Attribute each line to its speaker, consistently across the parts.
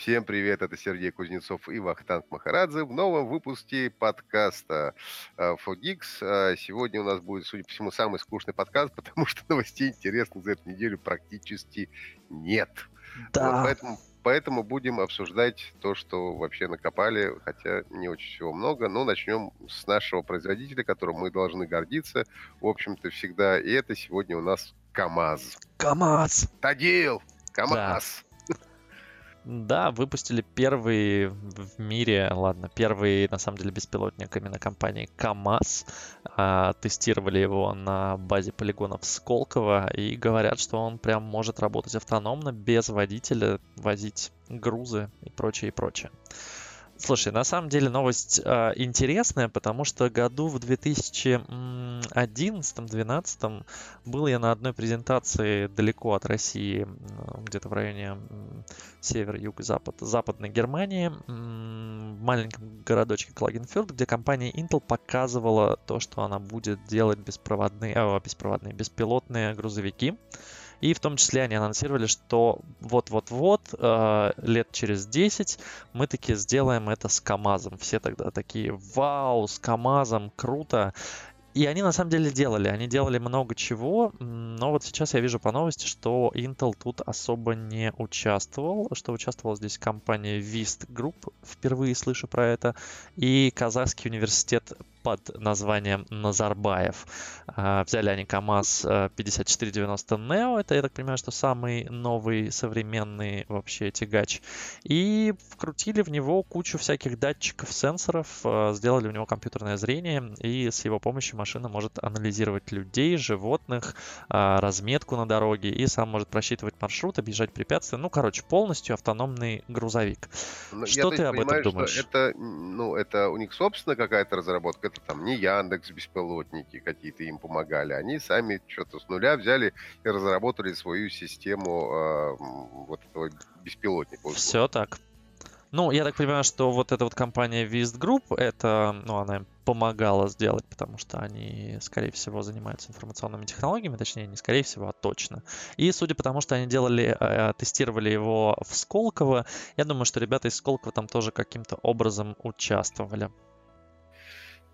Speaker 1: Всем привет, это Сергей Кузнецов и Вахтанг Махарадзе в новом выпуске подкаста э, Fogix. Э, сегодня у нас будет, судя по всему, самый скучный подкаст, потому что новостей интересных за эту неделю практически нет. Да. Вот поэтому, поэтому будем обсуждать то, что вообще накопали, хотя не очень всего много. Но начнем с нашего производителя, которым мы должны гордиться, в общем-то, всегда. И это сегодня у нас КАМАЗ.
Speaker 2: КАМАЗ!
Speaker 1: Тадил! КАМАЗ!
Speaker 2: Да. Да, выпустили первый в мире, ладно, первый, на самом деле, беспилотник именно компании КАМАЗ. А, тестировали его на базе полигонов Сколково и говорят, что он прям может работать автономно, без водителя, возить грузы и прочее, и прочее. Слушай, на самом деле новость э, интересная, потому что году в 2011-2012 был я на одной презентации далеко от России, где-то в районе север, юг, запад, западной Германии, в маленьком городочке Клагенфюрт, где компания Intel показывала то, что она будет делать беспроводные, э, беспроводные беспилотные грузовики. И в том числе они анонсировали, что вот-вот-вот, э, лет через 10 мы таки сделаем это с КАМАЗом. Все тогда такие, вау, с КАМАЗом, круто. И они на самом деле делали, они делали много чего, но вот сейчас я вижу по новости, что Intel тут особо не участвовал, что участвовала здесь компания Vist Group, впервые слышу про это, и Казахский университет под названием Назарбаев. А, взяли они КАМАЗ 5490 Neo, это, я так понимаю, что самый новый современный вообще тягач, и вкрутили в него кучу всяких датчиков, сенсоров, а, сделали у него компьютерное зрение, и с его помощью машина может анализировать людей, животных, а, разметку на дороге, и сам может просчитывать маршрут, объезжать препятствия. Ну, короче, полностью автономный грузовик.
Speaker 1: Но ну, что ты об этом думаешь? это, ну, это у них собственно какая-то разработка, это там не Яндекс беспилотники какие-то им помогали, они сами что-то с нуля взяли и разработали свою систему э, вот этого беспилотника.
Speaker 2: Все так. Ну, я так понимаю, что вот эта вот компания Vist Group, это, ну, она им помогала сделать, потому что они, скорее всего, занимаются информационными технологиями, точнее, не скорее всего, а точно. И судя по тому, что они делали, э, тестировали его в Сколково, я думаю, что ребята из Сколково там тоже каким-то образом участвовали.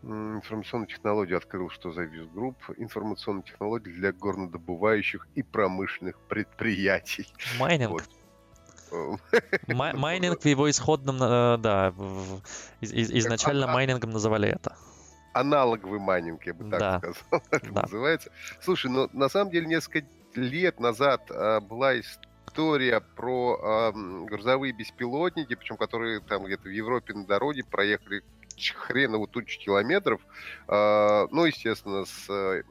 Speaker 1: Информационную технологию открыл, что за ВИСТ Групп. Информационные технологии для горнодобывающих и промышленных предприятий.
Speaker 2: Майнинг. Вот. Майнинг в его исходном, э, да, изначально майнингом называли это.
Speaker 1: Аналоговый майнинг, я бы так да. сказал, это да. называется. Слушай, ну на самом деле несколько лет назад а, была история про а, грузовые беспилотники, причем которые там где-то в Европе на дороге проехали хренову тучу километров. А, ну, естественно, с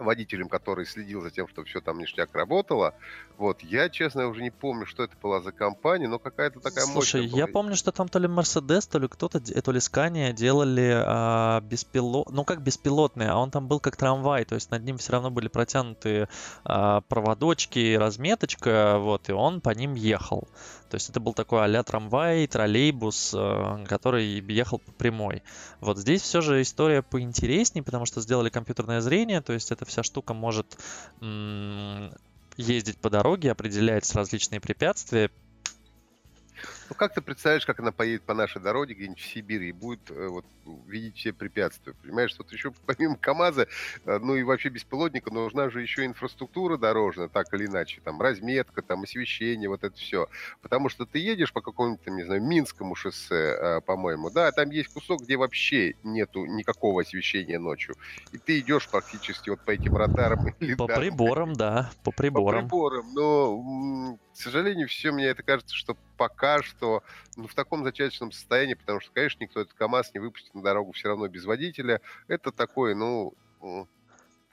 Speaker 1: водителем, который следил за тем, что все там ништяк работало. Вот, я, честно, уже не помню, что это была за компания, но какая-то такая
Speaker 2: Слушай, мощная я помню, что там то ли Mercedes, то ли кто-то, то ли Scania делали а, беспилот... Ну, как беспилотные, а он там был как трамвай, то есть над ним все равно были протянуты а, проводочки, разметочка, вот, и он по ним ехал. То есть это был такой а трамвай, троллейбус, а, который ехал по прямой. Вот здесь все же история поинтереснее, потому что сделали компьютерное зрение, то есть эта вся штука может ездить по дороге, определять различные препятствия,
Speaker 1: ну, как ты представляешь, как она поедет по нашей дороге где-нибудь в Сибири и будет э, вот, видеть все препятствия? Понимаешь, вот еще помимо КАМАЗа, э, ну и вообще беспилотника, нужна же еще инфраструктура дорожная, так или иначе, там разметка, там освещение, вот это все. Потому что ты едешь по какому-нибудь, не знаю, Минскому шоссе, э, по-моему, да, там есть кусок, где вообще нету никакого освещения ночью. И ты идешь практически вот по этим радарам.
Speaker 2: По приборам, да, по приборам.
Speaker 1: По приборам, но, к сожалению, все мне это кажется, что пока что ну, в таком зачаточном состоянии, потому что, конечно, никто этот КАМАЗ не выпустит на дорогу все равно без водителя. Это такой, ну,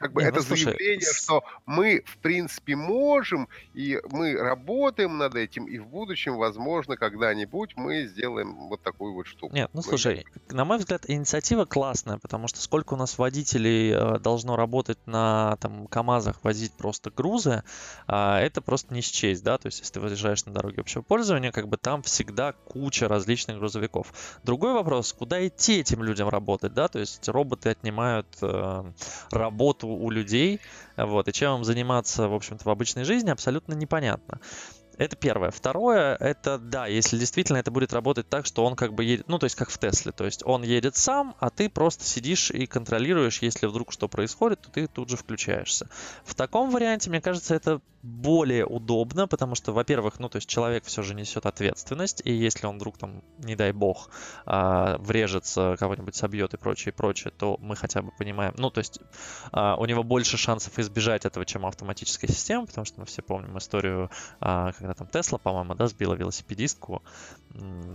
Speaker 1: как бы не, это ну, заявление, слушай, что мы, в принципе, можем, и мы работаем над этим, и в будущем, возможно, когда-нибудь мы сделаем вот такую вот штуку.
Speaker 2: Нет, ну слушай, на мой взгляд, инициатива классная, потому что сколько у нас водителей э, должно работать на там КАМАЗах, возить просто грузы, э, это просто не счесть, да, то есть если ты выезжаешь на дороге общего пользования, как бы там всегда куча различных грузовиков. Другой вопрос, куда идти этим людям работать, да, то есть роботы отнимают э, работу у людей, вот, и чем им заниматься, в общем-то, в обычной жизни, абсолютно непонятно. Это первое. Второе, это да, если действительно это будет работать так, что он как бы едет, ну то есть как в Тесле, то есть он едет сам, а ты просто сидишь и контролируешь, если вдруг что происходит, то ты тут же включаешься. В таком варианте, мне кажется, это более удобно, потому что, во-первых, ну, то есть человек все же несет ответственность, и если он вдруг там, не дай бог, а, врежется, кого-нибудь собьет и прочее, и прочее, то мы хотя бы понимаем, ну, то есть а, у него больше шансов избежать этого, чем автоматическая система, потому что мы все помним историю, а, когда там Тесла, по-моему, да, сбила велосипедистку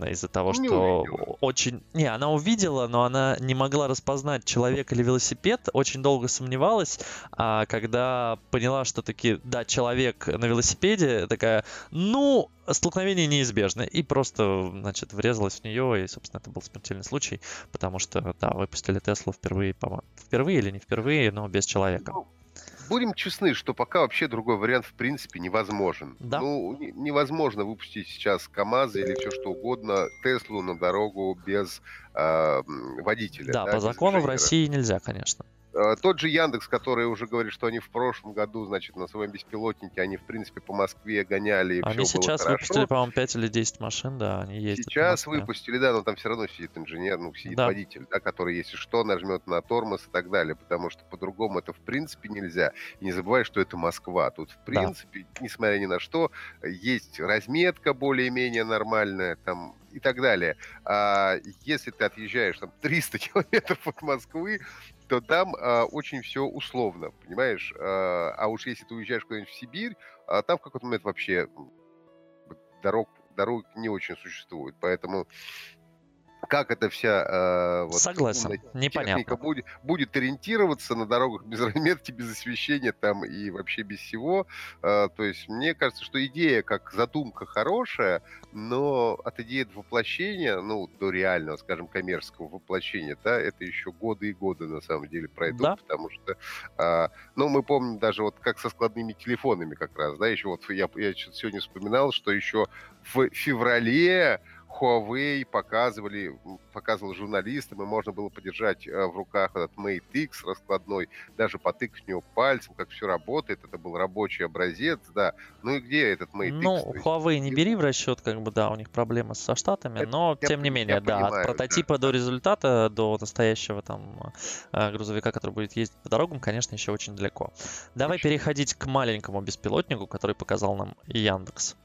Speaker 2: из-за того, не что увидела. очень... Не, она увидела, но она не могла распознать, человек или велосипед, очень долго сомневалась, а когда поняла, что таки, да, человек человек на велосипеде, такая, ну, столкновение неизбежно. И просто, значит, врезалась в нее, и, собственно, это был смертельный случай, потому что, да, выпустили Теслу впервые, по-моему, впервые или не впервые, но без человека. Ну,
Speaker 1: будем честны, что пока вообще другой вариант в принципе невозможен.
Speaker 2: Да.
Speaker 1: Ну, невозможно выпустить сейчас КАМАЗ или все что угодно, Теслу на дорогу без э, водителя.
Speaker 2: Да, да по закону в России нельзя, конечно.
Speaker 1: Э, тот же Яндекс, который уже говорит, что они в прошлом году, значит, на своем беспилотнике, они, в принципе, по Москве гоняли, и
Speaker 2: Они сейчас
Speaker 1: было
Speaker 2: выпустили, по-моему, 5 или 10 машин, да, они ездят
Speaker 1: Сейчас выпустили, да, но там все равно сидит инженер, ну, сидит да. водитель, да, который, если что, нажмет на тормоз и так далее, потому что по-другому это, в принципе, нельзя. И не забывай, что это Москва. Тут, в принципе, да. несмотря ни на что, есть разметка более-менее нормальная, там и так далее. А если ты отъезжаешь там 300 километров от Москвы, то там а, очень все условно, понимаешь? А, а уж если ты уезжаешь куда-нибудь в Сибирь, а, там в какой-то момент вообще дорог, дорог не очень существует. Поэтому как эта вся э,
Speaker 2: вот, Согласен, непонятно.
Speaker 1: Будет, будет ориентироваться на дорогах без разметки, без освещения там и вообще без всего. Э, то есть мне кажется, что идея как задумка хорошая, но от идеи до воплощения, ну, до реального, скажем, коммерческого воплощения, да, это еще годы и годы на самом деле пройдут, да. потому что, э, ну, мы помним даже вот как со складными телефонами как раз, да, еще вот я, я сегодня вспоминал, что еще в феврале Huawei показывали, показывал журналистам, и можно было подержать э, в руках этот Mate X раскладной, даже потыкать в него пальцем, как все работает. Это был рабочий образец, да. Ну и где этот Mate
Speaker 2: ну, X? Ну, Huawei не бери в расчет, как бы, да, у них проблемы со штатами, это, но я, тем не менее, да, понимаю, от прототипа да. до результата, до настоящего там э, грузовика, который будет ездить по дорогам, конечно, еще очень далеко. Давай очень. переходить к маленькому беспилотнику, который показал нам Яндекс.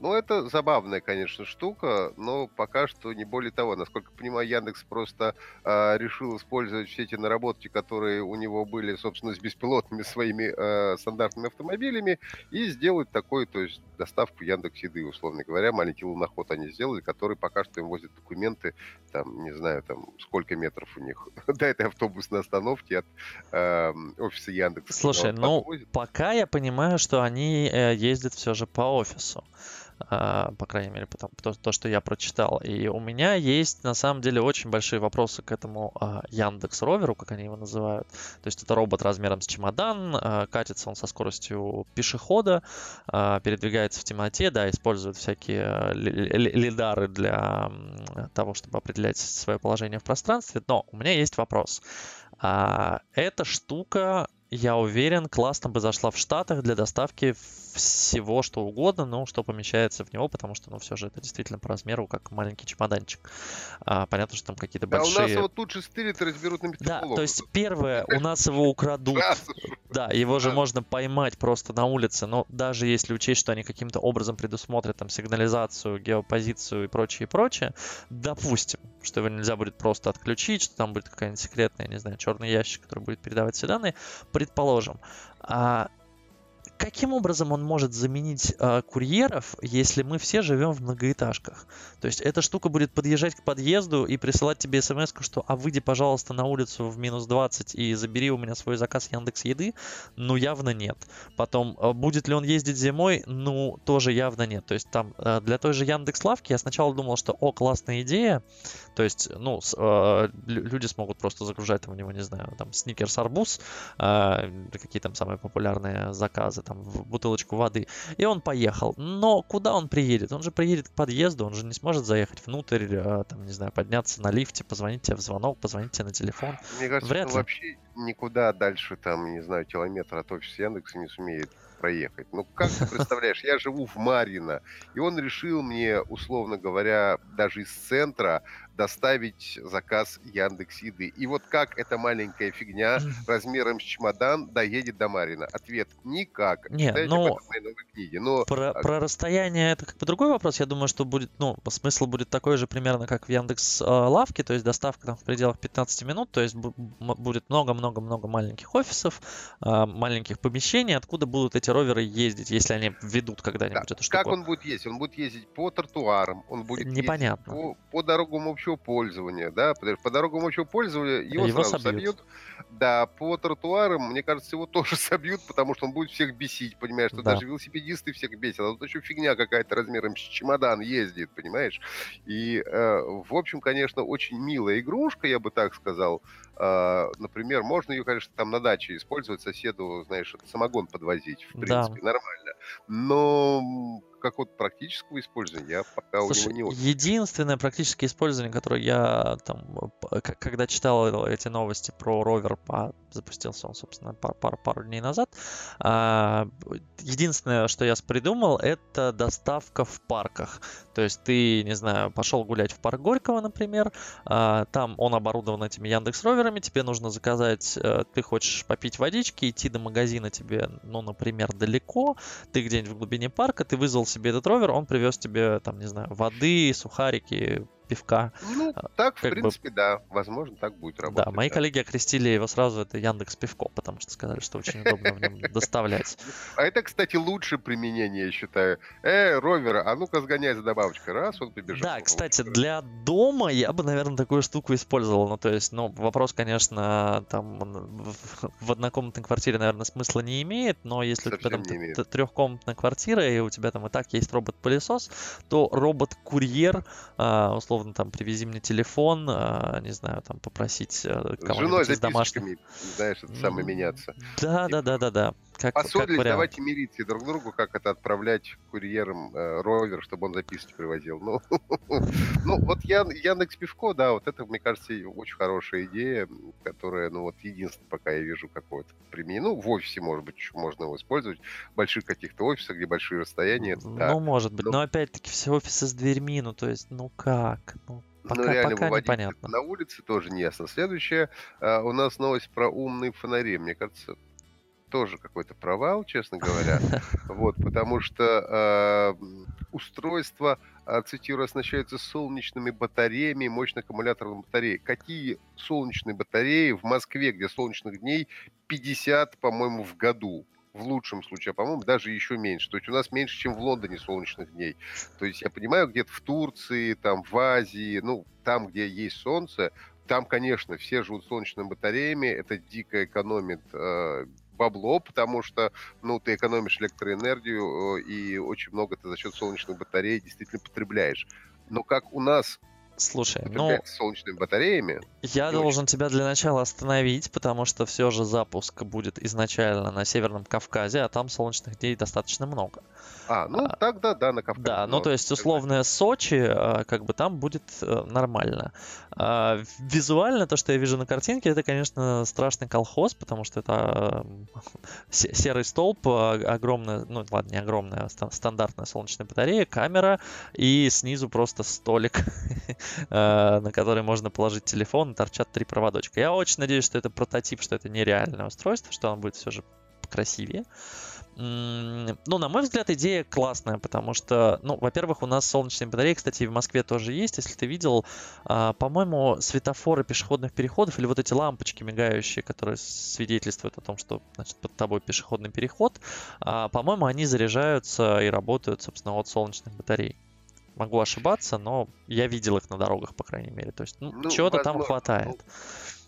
Speaker 1: Ну, это забавная, конечно, штука, но пока что не более того. Насколько понимаю, Яндекс просто э, решил использовать все эти наработки, которые у него были, собственно, с беспилотными своими э, стандартными автомобилями, и сделать такой, то есть доставку Яндекс Еды, условно говоря, маленький луноход они сделали, который пока что им возит документы, там, не знаю, там, сколько метров у них до этой автобусной остановки от э, офиса Яндекса.
Speaker 2: Слушай, ну, пока я понимаю, что они э, ездят все же по офису. А, по крайней мере, потому, то, то, что я прочитал. И у меня есть, на самом деле, очень большие вопросы к этому а, Яндекс Роверу, как они его называют. То есть это робот размером с чемодан, а, катится он со скоростью пешехода, передвигается в темноте, да, использует всякие лидары для того, чтобы определять свое положение в пространстве. Но у меня есть вопрос. Эта штука я уверен, классно бы зашла в Штатах для доставки всего, что угодно, но что помещается в него, потому что, ну, все же это действительно по размеру, как маленький чемоданчик. А, понятно, что там какие-то да, большие...
Speaker 1: у нас его тут же стырят и разберут на
Speaker 2: Да, то есть первое, у нас его украдут. Да, его же можно поймать просто на улице, но даже если учесть, что они каким-то образом предусмотрят там сигнализацию, геопозицию и прочее, и прочее, допустим, что его нельзя будет просто отключить, что там будет какая-нибудь секретная, не знаю, черный ящик, который будет передавать все данные, предположим. А каким образом он может заменить э, курьеров, если мы все живем в многоэтажках? То есть эта штука будет подъезжать к подъезду и присылать тебе смс, что а выйди, пожалуйста, на улицу в минус 20 и забери у меня свой заказ Яндекс Еды? Ну, явно нет. Потом, э, будет ли он ездить зимой? Ну, тоже явно нет. То есть там э, для той же Яндекс Лавки я сначала думал, что о, классная идея. То есть, ну, с, э, люди смогут просто загружать там у него, не знаю, там сникерс арбуз, э, какие там самые популярные заказы, там, в бутылочку воды, и он поехал. Но куда он приедет? Он же приедет к подъезду, он же не сможет заехать внутрь, э, там, не знаю, подняться на лифте, позвонить тебе в звонок, позвонить тебе на телефон.
Speaker 1: Мне кажется, Вряд ли. вообще никуда дальше, там, не знаю, километра от офиса Яндекса не сумеет проехать. Ну, как ты представляешь, я живу в Марино, и он решил мне, условно говоря, даже из центра доставить заказ Яндекс Еды. И вот как эта маленькая фигня размером с чемодан доедет до Марина? Ответ – никак.
Speaker 2: Нет. Ну, книге. Но... Про, а про расстояние это как бы другой вопрос. Я думаю, что будет, ну, смысл будет такой же примерно, как в Яндекс Лавке, то есть доставка там в пределах 15 минут, то есть будет много-много-много маленьких офисов, а, маленьких помещений, откуда будут эти роверы ездить, если они ведут когда-нибудь
Speaker 1: да.
Speaker 2: эту штуку.
Speaker 1: Как он будет ездить? Он будет ездить по тротуарам, он будет
Speaker 2: Непонятно.
Speaker 1: по, по дорогам общего пользования, да, по дорогам общего пользования его, его сразу собьют. собьют. Да, по тротуарам, мне кажется, его тоже собьют, потому что он будет всех бесить, понимаешь, что да. даже велосипедисты всех бесят, а тут еще фигня какая-то размером с чемодан ездит, понимаешь, и, э, в общем, конечно, очень милая игрушка, я бы так сказал, например, можно ее, конечно, там на даче использовать, соседу, знаешь, самогон подвозить, в принципе, да. нормально, но как вот практического использования я пока Слушай, у него не.
Speaker 2: Единственное практическое использование, которое я там, когда читал эти новости про ровер, запустился он, собственно, пару, пару, пару дней назад, а, единственное, что я придумал, это доставка в парках. То есть ты, не знаю, пошел гулять в парк Горького, например, а, там он оборудован этими Яндекс Роверами, тебе нужно заказать, э, ты хочешь попить водички, идти до магазина тебе, ну, например, далеко, ты где-нибудь в глубине парка, ты вызвал себе этот ровер, он привез тебе, там, не знаю, воды, сухарики, пивка.
Speaker 1: Ну, а, так, в принципе, бы... да. Возможно, так будет работать.
Speaker 2: Да, мои да. коллеги окрестили его сразу, это Яндекс Пивко, потому что сказали, что очень удобно в нем доставлять.
Speaker 1: А это, кстати, лучшее применение, я считаю. Э, ровера, а ну-ка сгоняй за добавочкой. Раз, он побежал.
Speaker 2: Да, кстати, для дома я бы, наверное, такую штуку использовал. Ну, то есть, ну, вопрос, конечно, там в однокомнатной квартире, наверное, смысла не имеет, но если Совсем у тебя там трехкомнатная квартира, и у тебя там и так есть робот-пылесос, то робот-курьер, а, условно условно там привези мне телефон, а, не знаю, там попросить э, кого-нибудь из домашних.
Speaker 1: знаешь, это самое меняться.
Speaker 2: Да, да, да, да, да.
Speaker 1: Как, Поссорились, как давайте мириться друг другу, как это отправлять курьером э, ровер, чтобы он записочки привозил. Ну, ну вот я, Яндекс Пивко, да, вот это, мне кажется, очень хорошая идея, которая, ну вот, единственное, пока я вижу какое-то применение. Ну, в офисе, может быть, еще можно его использовать, в больших каких-то офисах, где большие расстояния.
Speaker 2: Ну, да. может быть, но, но опять-таки все офисы с дверьми, ну, то есть, ну как? Ну, Пока, ну, реально пока непонятно.
Speaker 1: на улице тоже не ясно. Следующее, uh, у нас новость про умные фонари. Мне кажется, тоже какой-то провал, честно говоря. Вот, потому что э, устройство, э, цитирую, оснащается солнечными батареями, мощных аккумуляторных батарей. Какие солнечные батареи в Москве, где солнечных дней 50, по-моему, в году? в лучшем случае, а по-моему, даже еще меньше. То есть у нас меньше, чем в Лондоне солнечных дней. То есть я понимаю, где-то в Турции, там в Азии, ну, там, где есть солнце, там, конечно, все живут солнечными батареями, это дико экономит э, бабло, потому что, ну, ты экономишь электроэнергию, э, и очень много ты за счет солнечных батарей действительно потребляешь. Но как у нас
Speaker 2: Слушай, ну...
Speaker 1: солнечными батареями.
Speaker 2: Я должен очень... тебя для начала остановить, потому что все же запуск будет изначально на Северном Кавказе, а там солнечных дней достаточно много.
Speaker 1: А, ну а, тогда да, на Кавказе.
Speaker 2: Да, ну то есть условное Сочи, а, как бы там будет э, нормально. А, визуально то, что я вижу на картинке, это, конечно, страшный колхоз, потому что это серый столб, огромная, ну ладно, не огромная, стандартная солнечная батарея, камера и снизу просто столик на который можно положить телефон, торчат три проводочка. Я очень надеюсь, что это прототип, что это нереальное устройство, что оно будет все же красивее. Ну, на мой взгляд, идея классная, потому что, ну, во-первых, у нас солнечные батареи, кстати, в Москве тоже есть. Если ты видел, а, по-моему, светофоры пешеходных переходов или вот эти лампочки мигающие, которые свидетельствуют о том, что, значит, под тобой пешеходный переход, а, по-моему, они заряжаются и работают, собственно, от солнечных батарей. Могу ошибаться, но я видел их на дорогах, по крайней мере. То есть, ну, ну чего-то там хватает.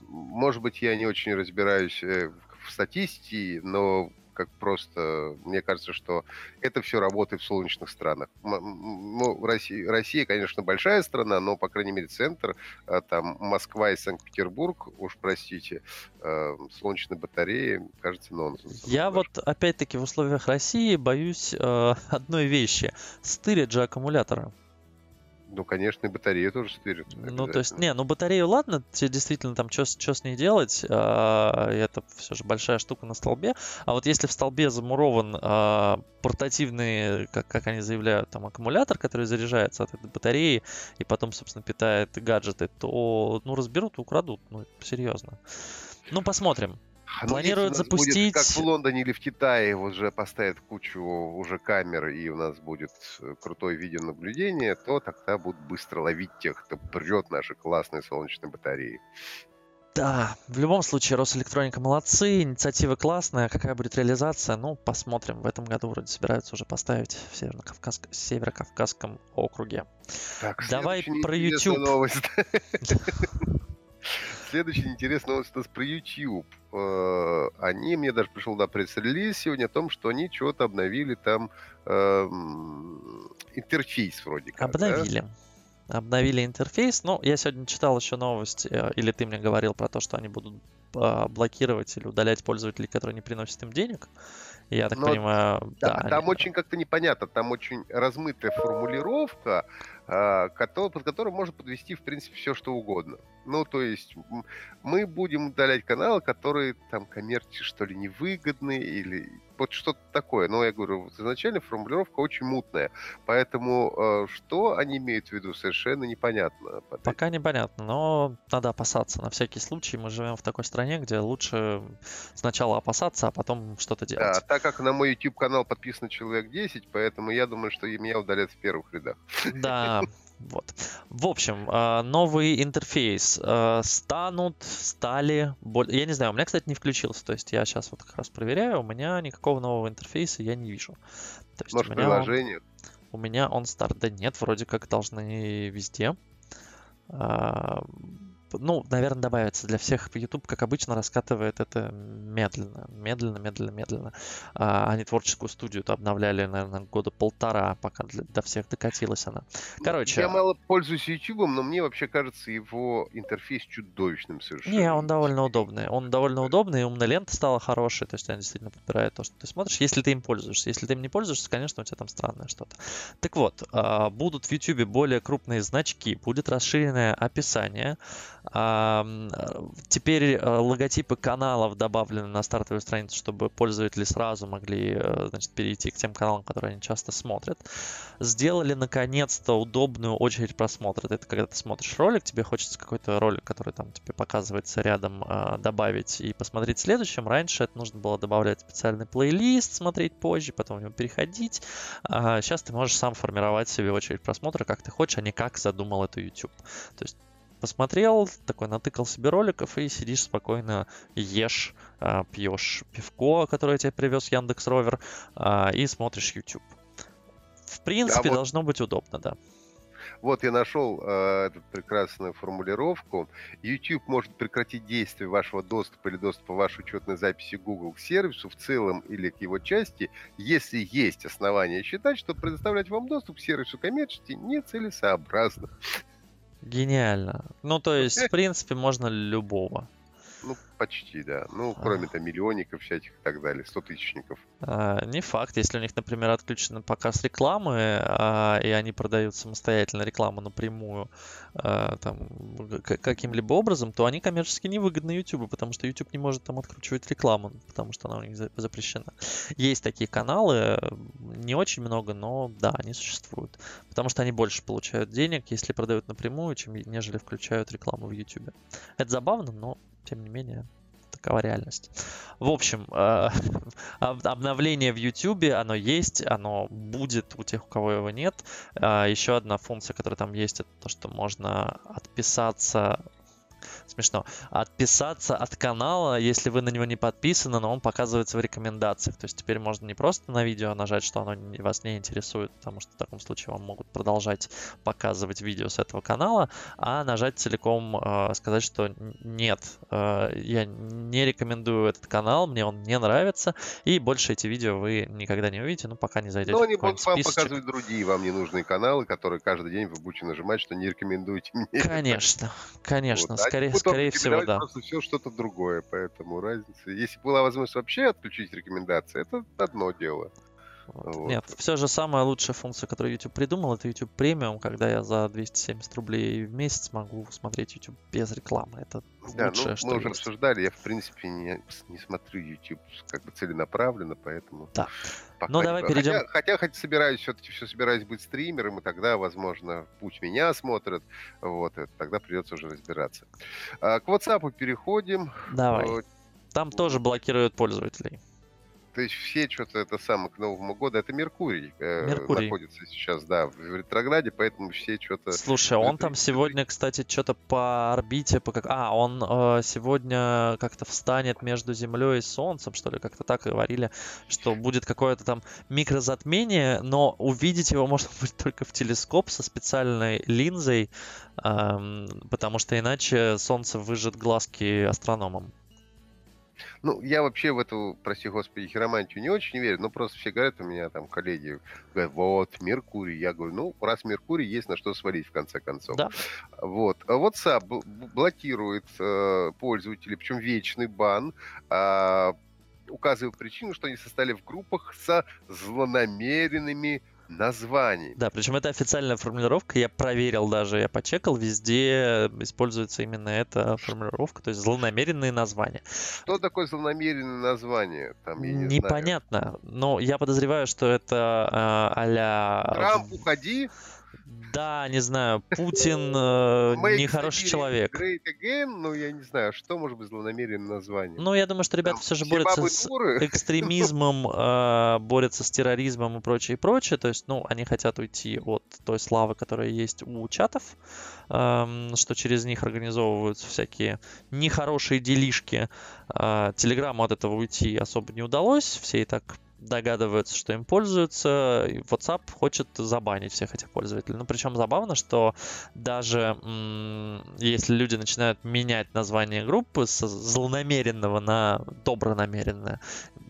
Speaker 1: Ну, может быть, я не очень разбираюсь э, в статистике, но как просто, мне кажется, что это все работает в солнечных странах. Ну, Россия, Россия, конечно, большая страна, но, по крайней мере, центр, а, там, Москва и Санкт-Петербург, уж простите, а, солнечные батареи, кажется, нонсенс.
Speaker 2: Я вот, опять-таки, в условиях России боюсь э, одной вещи. Стырят же аккумуляторы.
Speaker 1: Ну, конечно, и батарея тоже стырится.
Speaker 2: Ну, то есть, не, ну батарею ладно, тебе действительно там что с ней делать, а, это все же большая штука на столбе. А вот если в столбе замурован а, портативный, как, как они заявляют, там аккумулятор, который заряжается от этой батареи и потом, собственно, питает гаджеты, то, ну, разберут и украдут, ну, серьезно. Ну, посмотрим. Планируют запустить...
Speaker 1: Будет, как в Лондоне или в Китае, уже поставят кучу уже камер, и у нас будет э, крутое видеонаблюдение, то тогда будут быстро ловить тех, кто прет наши классные солнечные батареи.
Speaker 2: Да, в любом случае, Росэлектроника молодцы, инициатива классная. Какая будет реализация? Ну, посмотрим. В этом году вроде собираются уже поставить в Северо-Кавказском, Северо-Кавказском округе.
Speaker 1: Так,
Speaker 2: Давай про YouTube.
Speaker 1: Новость. Следующая интересная новость у нас про YouTube. Э, они, мне даже пришел на пресс-релиз сегодня о том, что они чего-то обновили там э, интерфейс вроде как.
Speaker 2: Обновили. Да? Обновили интерфейс. Ну, я сегодня читал еще новость, э, или ты мне говорил про то, что они будут а, блокировать или удалять пользователей, которые не приносят им денег. Я так Но, понимаю,
Speaker 1: да. да там они... очень как-то непонятно, там очень размытая формулировка, под которым можно подвести, в принципе, все, что угодно. Ну, то есть мы будем удалять каналы, которые там коммерции, что ли, невыгодны или вот что-то такое. Но я говорю, изначально формулировка очень мутная. Поэтому э, что они имеют в виду, совершенно непонятно.
Speaker 2: Пока непонятно, но надо опасаться на всякий случай. Мы живем в такой стране, где лучше сначала опасаться, а потом что-то делать.
Speaker 1: Да, так как на мой YouTube-канал подписано человек 10, поэтому я думаю, что меня удалят в первых рядах.
Speaker 2: Да, вот. В общем, а, новый интерфейс. А, станут, стали... Я не знаю, у меня, кстати, не включился. То есть я сейчас вот как раз проверяю, у меня никакого нового интерфейса я не вижу.
Speaker 1: То есть Может, у меня приложение?
Speaker 2: Он, у меня он старт. Да нет, вроде как должны везде. Ну, наверное, добавится для всех. YouTube, как обычно, раскатывает это медленно, медленно, медленно, медленно. А, они творческую студию-то обновляли, наверное, года полтора, пока для, до всех докатилась она. Ну, Короче.
Speaker 1: Я мало пользуюсь YouTube, но мне вообще кажется его интерфейс чудовищным совершенно.
Speaker 2: Не, он довольно удобный. Он довольно удобный, умная лента стала хорошей, то есть она действительно подбирает то, что ты смотришь, если ты им пользуешься. Если ты им не пользуешься, конечно, у тебя там странное что-то. Так вот, а, будут в YouTube более крупные значки, будет расширенное описание, Теперь э, логотипы каналов добавлены на стартовую страницу, чтобы пользователи сразу могли э, значит, перейти к тем каналам, которые они часто смотрят. Сделали наконец-то удобную очередь просмотра. Это когда ты смотришь ролик, тебе хочется какой-то ролик, который там тебе показывается рядом, э, добавить и посмотреть следующим. Раньше это нужно было добавлять специальный плейлист, смотреть позже, потом в него переходить. А сейчас ты можешь сам формировать себе очередь просмотра, как ты хочешь, а не как задумал это YouTube. То есть посмотрел, такой натыкал себе роликов и сидишь спокойно, ешь, а, пьешь пивко, которое тебе привез Яндекс Ровер, а, и смотришь YouTube. В принципе, да, вот... должно быть удобно, да.
Speaker 1: Вот я нашел э, эту прекрасную формулировку. YouTube может прекратить действие вашего доступа или доступа вашей учетной записи Google к сервису в целом или к его части, если есть основания считать, что предоставлять вам доступ к сервису коммерчески нецелесообразно.
Speaker 2: Гениально. Ну, то есть, в принципе, можно любого.
Speaker 1: Ну, почти, да. Ну, кроме там миллионников всяких и так далее, тысячников.
Speaker 2: А, не факт. Если у них, например, отключен показ рекламы, а, и они продают самостоятельно рекламу напрямую а, там, каким-либо образом, то они коммерчески невыгодны YouTube, потому что YouTube не может там откручивать рекламу, потому что она у них запрещена. Есть такие каналы, не очень много, но да, они существуют. Потому что они больше получают денег, если продают напрямую, чем нежели включают рекламу в YouTube. Это забавно, но тем не менее, такова реальность. В общем, э, обновление в YouTube, оно есть, оно будет у тех, у кого его нет. Э, еще одна функция, которая там есть, это то, что можно отписаться смешно, отписаться от канала, если вы на него не подписаны, но он показывается в рекомендациях. То есть теперь можно не просто на видео нажать, что оно вас не интересует, потому что в таком случае вам могут продолжать показывать видео с этого канала, а нажать целиком, э, сказать, что нет, э, я не рекомендую этот канал, мне он не нравится, и больше эти видео вы никогда не увидите, ну пока не зайдете
Speaker 1: Но они будут вам показывать другие вам ненужные каналы, которые каждый день вы будете нажимать, что не рекомендуете
Speaker 2: мне. Конечно, конечно, вот. Скорее, скорее всего, да.
Speaker 1: Просто все что-то другое, поэтому разница. Если была возможность вообще отключить рекомендации, это одно дело.
Speaker 2: Вот. Нет, все же самая лучшая функция, которую YouTube придумал, это YouTube Premium, когда я за 270 рублей в месяц могу смотреть YouTube без рекламы. Это
Speaker 1: да, лучшее, ну, что мы уже есть. обсуждали, я в принципе не, не смотрю YouTube как бы целенаправленно, поэтому...
Speaker 2: Да. Ну давай перейдем...
Speaker 1: Хотя, хотя, хотя собираюсь, все-таки все собираюсь быть стримером, и тогда, возможно, путь меня смотрят, вот, тогда придется уже разбираться. А, к WhatsApp переходим.
Speaker 2: Давай. Там тоже блокируют пользователей.
Speaker 1: То есть все что-то это самое к Новому году, это Меркурий, э, Меркурий. находится сейчас, да, в ретрограде, поэтому все что-то...
Speaker 2: Слушай, он там сегодня, кстати, что-то по орбите, по как... А, он э, сегодня как-то встанет между Землей и Солнцем, что ли, как-то так говорили, что будет какое-то там микрозатмение, но увидеть его можно будет только в телескоп со специальной линзой, э, потому что иначе Солнце выжжет глазки астрономам.
Speaker 1: Ну, я вообще в эту, прости господи, хиромантию не очень верю, но просто все говорят, у меня там коллеги говорят, вот, Меркурий. Я говорю, ну, раз Меркурий, есть на что свалить, в конце концов.
Speaker 2: Да.
Speaker 1: Вот. А WhatsApp блокирует э, пользователей, причем вечный бан, э, указывая причину, что они состояли в группах со злонамеренными названий.
Speaker 2: Да, причем это официальная формулировка, я проверил даже, я почекал, везде используется именно эта формулировка, то есть злонамеренные названия.
Speaker 1: Что такое злонамеренное название? Там, я
Speaker 2: не Непонятно, знаю. но я подозреваю, что это э, а-ля...
Speaker 1: Трамп, уходи!
Speaker 2: Да, не знаю, Путин э, нехороший человек.
Speaker 1: Great again, ну я не знаю, что может быть злонамеренное название.
Speaker 2: Ну, я думаю, что ребята Там, все же борются с экстремизмом, э, борются с терроризмом и прочее, и прочее. То есть, ну, они хотят уйти от той славы, которая есть у чатов, э, что через них организовываются всякие нехорошие делишки. Э, Телеграмму от этого уйти особо не удалось, все и так догадываются, что им пользуются. И WhatsApp хочет забанить всех этих пользователей. Ну, причем забавно, что даже если люди начинают менять название группы с злонамеренного на добронамеренное,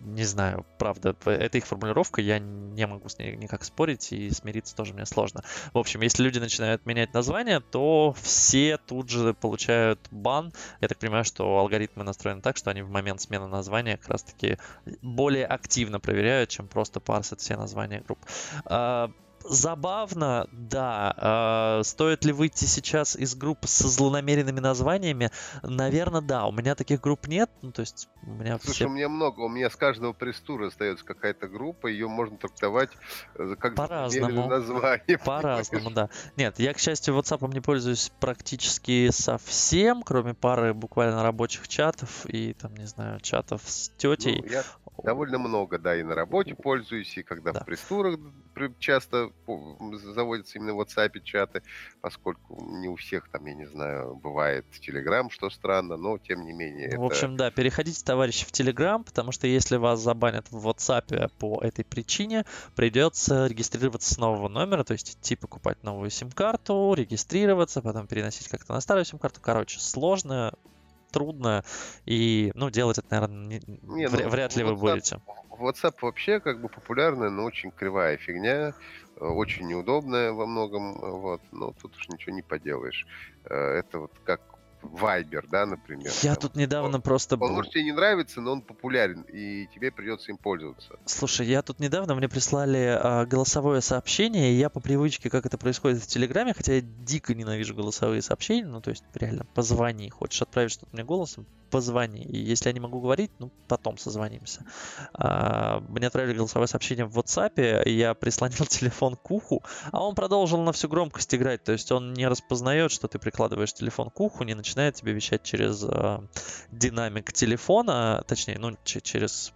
Speaker 2: не знаю, правда, это их формулировка, я не могу с ней никак спорить, и смириться тоже мне сложно. В общем, если люди начинают менять название, то все тут же получают бан. Я так понимаю, что алгоритмы настроены так, что они в момент смены названия как раз-таки более активно проверяют, чем просто парсят все названия групп. А, забавно, да. Э, стоит ли выйти сейчас из групп со злонамеренными названиями? Наверное, да. У меня таких групп нет. Ну, то есть у меня
Speaker 1: Слушай,
Speaker 2: все...
Speaker 1: у меня много. У меня с каждого пресс-тура остается какая-то группа. Ее можно трактовать э, как
Speaker 2: По-разному.
Speaker 1: название.
Speaker 2: По-разному, да. Нет, я, к счастью, WhatsApp не пользуюсь практически совсем, кроме пары буквально рабочих чатов и, там, не знаю, чатов с тетей.
Speaker 1: Ну, я довольно много, да, и на работе пользуюсь, и когда да. в пресс-турах часто заводятся именно в WhatsApp чаты, поскольку не у всех там, я не знаю, бывает Telegram, что странно, но тем не менее.
Speaker 2: В это... общем, да, переходите, товарищи, в Telegram, потому что если вас забанят в WhatsApp по этой причине, придется регистрироваться с нового номера, то есть идти покупать новую сим-карту, регистрироваться, потом переносить как-то на старую сим-карту. Короче, сложно, трудно, и, ну, делать это, наверное, не, не, ну, вряд ли WhatsApp, вы будете.
Speaker 1: WhatsApp вообще как бы популярная, но очень кривая фигня, э, очень неудобная во многом, вот, но тут уж ничего не поделаешь. Э, это вот как Вайбер, да, например.
Speaker 2: Я там, тут недавно
Speaker 1: он,
Speaker 2: просто
Speaker 1: был. Он может тебе не нравится, но он популярен, и тебе придется им пользоваться.
Speaker 2: Слушай, я тут недавно мне прислали а, голосовое сообщение, и я по привычке, как это происходит в Телеграме, хотя я дико ненавижу голосовые сообщения, ну то есть реально позвони, хочешь отправить что-то мне голосом, позвони. И если я не могу говорить, ну, потом созвонимся. А, мне отправили голосовое сообщение в WhatsApp, и я прислонил телефон к уху, а он продолжил на всю громкость играть. То есть он не распознает, что ты прикладываешь телефон к уху, не начинает тебе вещать через э, динамик телефона, точнее, ну, через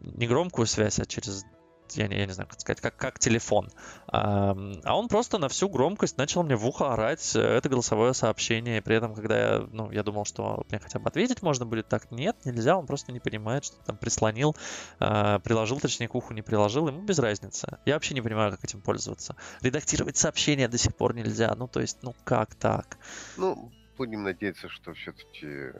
Speaker 2: не громкую связь, а через я не, я не знаю, как сказать, как, как телефон. А, а он просто на всю громкость начал мне в ухо орать это голосовое сообщение. При этом, когда я, ну, я думал, что мне хотя бы ответить можно будет, так нет, нельзя, он просто не понимает, что там прислонил, а, приложил, точнее, к уху не приложил, ему без разницы. Я вообще не понимаю, как этим пользоваться. Редактировать сообщения до сих пор нельзя, ну, то есть, ну, как так?
Speaker 1: Ну, будем надеяться, что все-таки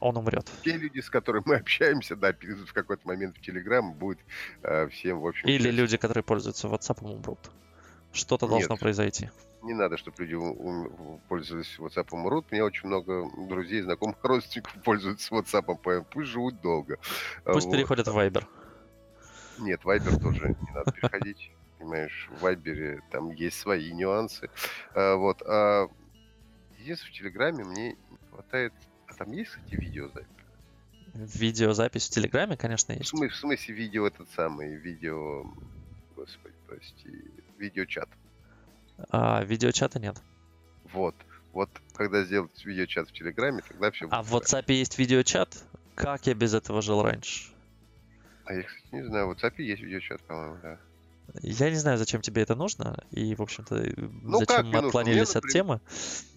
Speaker 2: он умрет.
Speaker 1: Те люди, с которыми мы общаемся, да, перейдут в какой-то момент в Телеграм, будет э, всем, в общем...
Speaker 2: Или люди, которые пользуются WhatsApp, умрут. Что-то Нет, должно произойти.
Speaker 1: Не надо, чтобы люди пользовались WhatsApp, умрут. У меня очень много друзей, знакомых, родственников пользуются WhatsApp, поэтому пусть живут долго.
Speaker 2: Пусть вот. переходят в Viber.
Speaker 1: Нет, Вайбер тоже не надо переходить. Понимаешь, в Вайбере там есть свои нюансы. А, вот. А единственное, в Телеграме мне не хватает... А там есть, кстати, видеозапись?
Speaker 2: Видеозапись в Телеграме, конечно, есть. В
Speaker 1: смысле, в смысле видео этот самый, видео... Господи, прости, видеочат.
Speaker 2: А, видеочата нет.
Speaker 1: Вот. Вот когда сделать видеочат в Телеграме, тогда все
Speaker 2: будет. А в WhatsApp есть видеочат? Как я без этого жил раньше?
Speaker 1: А я, кстати, не знаю. В WhatsApp есть видеочат, по-моему, да.
Speaker 2: Я не знаю, зачем тебе это нужно, и, в общем-то, ну, зачем мы отклонились от темы.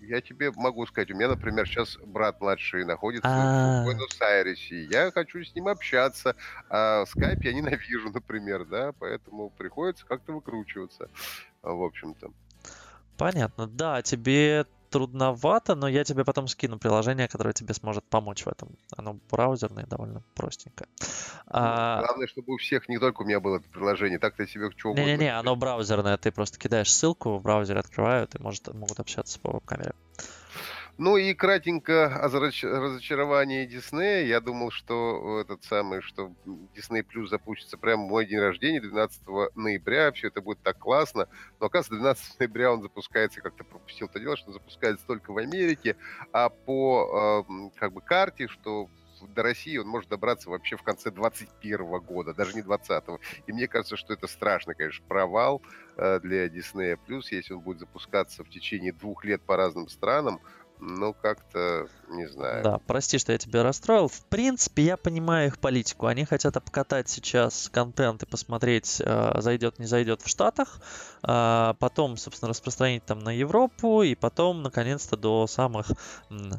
Speaker 1: Я тебе могу сказать, у меня, например, сейчас брат младший находится А-а-а. в Буэнос-Айресе, я хочу с ним общаться, а скайп я ненавижу, например, да, поэтому приходится как-то выкручиваться, в общем-то.
Speaker 2: Понятно, да, тебе трудновато, но я тебе потом скину приложение, которое тебе сможет помочь в этом. Оно браузерное, довольно простенькое.
Speaker 1: Ну, а... Главное, чтобы у всех, не только у меня было это приложение, так ты себе
Speaker 2: угодно. Не-не-не, оно браузерное, ты просто кидаешь ссылку, в браузере открывают и может, могут общаться по веб-камере.
Speaker 1: Ну и кратенько о разочаровании Диснея. Я думал, что этот самый, что Disney Plus запустится прямо в мой день рождения, 12 ноября. Все это будет так классно. Но, оказывается, 12 ноября он запускается, как-то пропустил это дело, что он запускается только в Америке. А по как бы карте, что до России он может добраться вообще в конце 21 года, даже не 20-го. И мне кажется, что это страшно, конечно, провал э, для Disney+, если он будет запускаться в течение двух лет по разным странам ну, как-то, не знаю.
Speaker 2: Да, прости, что я тебя расстроил. В принципе, я понимаю их политику. Они хотят обкатать сейчас контент и посмотреть, э, зайдет, не зайдет в Штатах. А потом, собственно, распространить там на Европу. И потом, наконец-то, до самых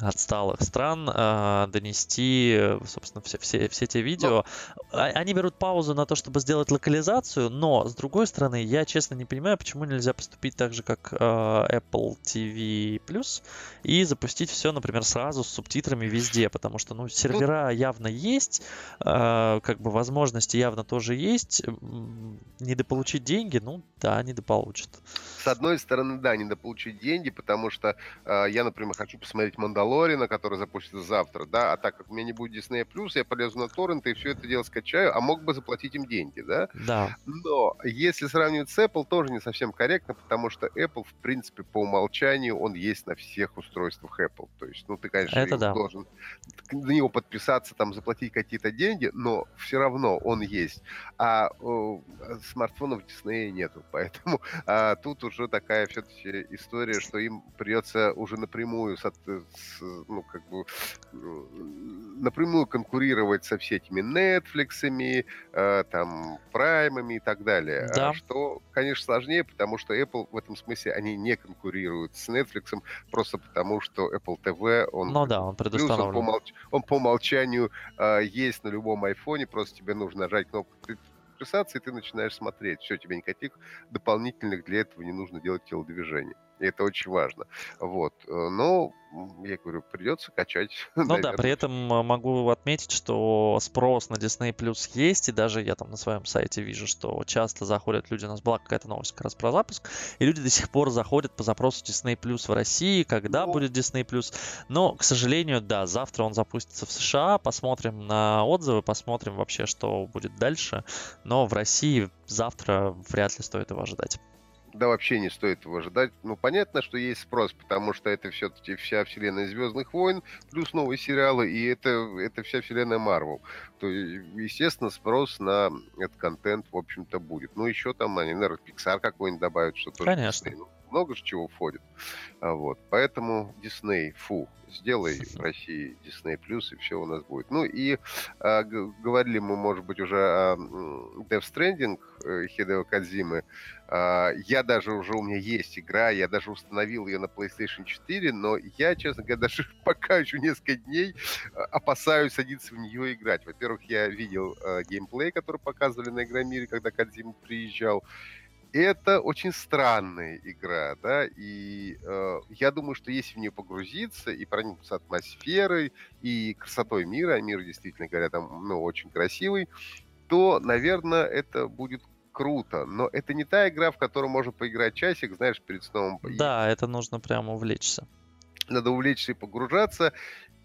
Speaker 2: отсталых стран э, донести, собственно, все, все, все те видео. Но... А, они берут паузу на то, чтобы сделать локализацию. Но, с другой стороны, я честно не понимаю, почему нельзя поступить так же, как э, Apple TV+, и запустить все, например, сразу с субтитрами везде, потому что, ну, сервера явно есть, э, как бы возможности явно тоже есть. Недополучить деньги, ну, да, недополучат.
Speaker 1: С одной стороны, да, недополучить деньги, потому что э, я, например, хочу посмотреть Мандалорина, который запустится завтра, да, а так как у меня не будет Disney+, я полезу на торренты и все это дело скачаю, а мог бы заплатить им деньги, да?
Speaker 2: Да.
Speaker 1: Но если сравнивать с Apple, тоже не совсем корректно, потому что Apple, в принципе, по умолчанию, он есть на всех устройствах устройствах Apple. То есть, ну, ты, конечно,
Speaker 2: Это да.
Speaker 1: должен на него подписаться, там, заплатить какие-то деньги, но все равно он есть. А о, смартфонов Disney нету, поэтому а, тут уже такая все-таки история, что им придется уже напрямую, с, с, ну, как бы, напрямую конкурировать со всеми Netflix, э, там, Prime и так далее.
Speaker 2: Да.
Speaker 1: Что, конечно, сложнее, потому что Apple в этом смысле, они не конкурируют с Netflix, просто потому что что Apple TV, он...
Speaker 2: Ну да, он предустановлен.
Speaker 1: Плюс он, по, умолч... он по умолчанию э, есть на любом айфоне, просто тебе нужно нажать кнопку подписаться, и ты начинаешь смотреть. Все, тебе никаких дополнительных для этого не нужно делать телодвижений. И это очень важно. Вот. Э, но, я говорю, придется качать.
Speaker 2: Ну наверное. да, при этом могу отметить, что спрос на Disney Plus есть, и даже я там на своем сайте вижу, что часто заходят люди, у нас была какая-то новость как раз про запуск, и люди до сих пор заходят по запросу Disney Plus в России, когда ну... будет Disney Plus. Но, к сожалению, да, завтра он запустится в США, посмотрим на отзывы, посмотрим вообще, что будет дальше. Но в России завтра вряд ли стоит его ожидать
Speaker 1: да вообще не стоит его ожидать. Ну, понятно, что есть спрос, потому что это все-таки вся вселенная Звездных войн, плюс новые сериалы, и это, это вся вселенная Марвел. То, естественно, спрос на этот контент, в общем-то, будет. Ну, еще там, они, наверное, Pixar какой-нибудь добавят, что тоже.
Speaker 2: Конечно.
Speaker 1: Ну, много же чего входит. А, вот. Поэтому Дисней, фу, сделай в России Disney Plus, и все у нас будет. Ну и а, говорили мы, может быть, уже о Death Stranding э, Хидео Кадзимы. А, я даже уже, у меня есть игра, я даже установил ее на PlayStation 4, но я, честно говоря, даже пока еще несколько дней а, опасаюсь садиться в нее играть. Во-первых, я видел э, геймплей, который показывали на Игромире, когда Кадзима приезжал это очень странная игра, да, и э, я думаю, что если в нее погрузиться и проникнуться атмосферой и красотой мира, а мир действительно говоря там, ну, очень красивый, то, наверное, это будет круто. Но это не та игра, в которую можно поиграть часик, знаешь, перед сном.
Speaker 2: Да, это нужно прямо увлечься.
Speaker 1: Надо увлечься и погружаться.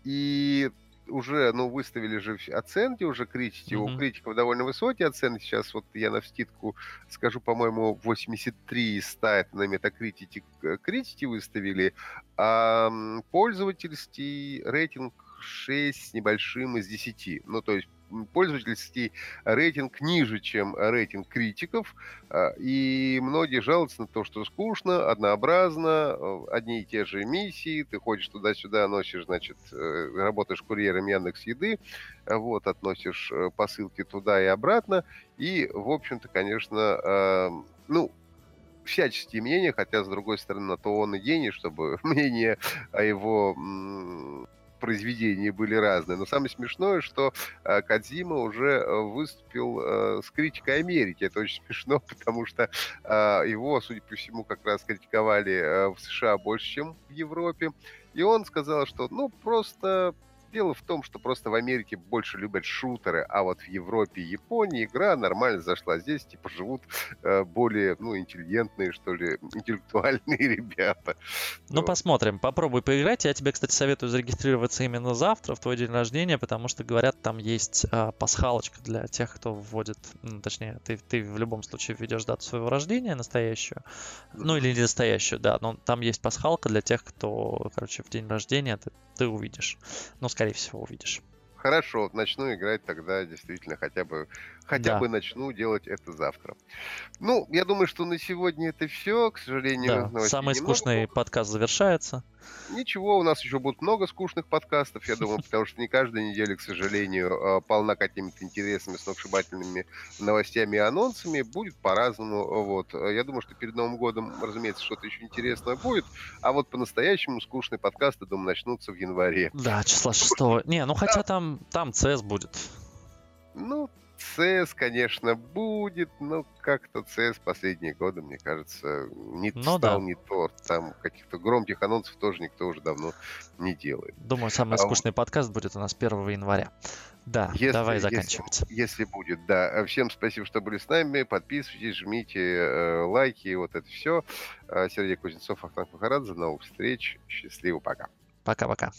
Speaker 1: И уже, ну, выставили же оценки, уже критики, mm-hmm. у критиков довольно высокие оценки. Сейчас вот я на вскидку скажу, по-моему, 83 из 100 это на метакритике критики выставили, а пользовательский рейтинг 6 с небольшим из 10. Ну, то есть пользовательский рейтинг ниже, чем рейтинг критиков, а, и многие жалуются на то, что скучно, однообразно, э, одни и те же миссии, ты ходишь туда-сюда, носишь, значит, э, работаешь курьером Яндекс Еды, вот, относишь э, посылки туда и обратно, и, в общем-то, конечно, ну, всяческие мнения, хотя, с другой стороны, на то он и гений, чтобы мнение о его произведения были разные. Но самое смешное, что э, Кадзима уже э, выступил э, с критикой Америки. Это очень смешно, потому что его, судя по всему, как раз критиковали в США больше, чем в Европе. И он сказал, что ну просто Дело в том, что просто в Америке больше любят шутеры, а вот в Европе и Японии игра нормально зашла. Здесь типа живут э, более, ну, интеллигентные, что ли, интеллектуальные ребята.
Speaker 2: Ну, вот. посмотрим. Попробуй поиграть. Я тебе, кстати, советую зарегистрироваться именно завтра, в твой день рождения, потому что, говорят, там есть э, пасхалочка для тех, кто вводит, ну, точнее, ты, ты в любом случае введешь дату своего рождения настоящую, ну, или не настоящую, да, но там есть пасхалка для тех, кто, короче, в день рождения ты, ты увидишь. Ну, скорее скорее всего, увидишь.
Speaker 1: Хорошо, начну играть тогда действительно хотя бы хотя да. бы начну делать это завтра. Ну, я думаю, что на сегодня это все. К сожалению,
Speaker 2: да. самый скучный немного. подкаст завершается.
Speaker 1: Ничего, у нас еще будет много скучных подкастов, я думаю, потому что не каждая неделя, к сожалению, а, полна какими-то интересными, сногсшибательными новостями и анонсами. Будет по-разному. Вот. Я думаю, что перед Новым годом, разумеется, что-то еще интересное будет. А вот по-настоящему скучные подкасты, думаю, начнутся в январе.
Speaker 2: Да, числа 6. Не, ну хотя там, там CS будет.
Speaker 1: Ну, CS, конечно, будет, но как-то CS последние годы, мне кажется, не ну, стал да. не то. Там каких-то громких анонсов тоже никто уже давно не делает.
Speaker 2: Думаю, самый а скучный подкаст будет у нас 1 января. Да, если, давай заканчивать.
Speaker 1: Если, если будет, да. Всем спасибо, что были с нами. Подписывайтесь, жмите э, лайки, вот это все. Сергей Кузнецов, Ахтанг Махарадзе. Новых встреч. Счастливо, пока.
Speaker 2: Пока-пока.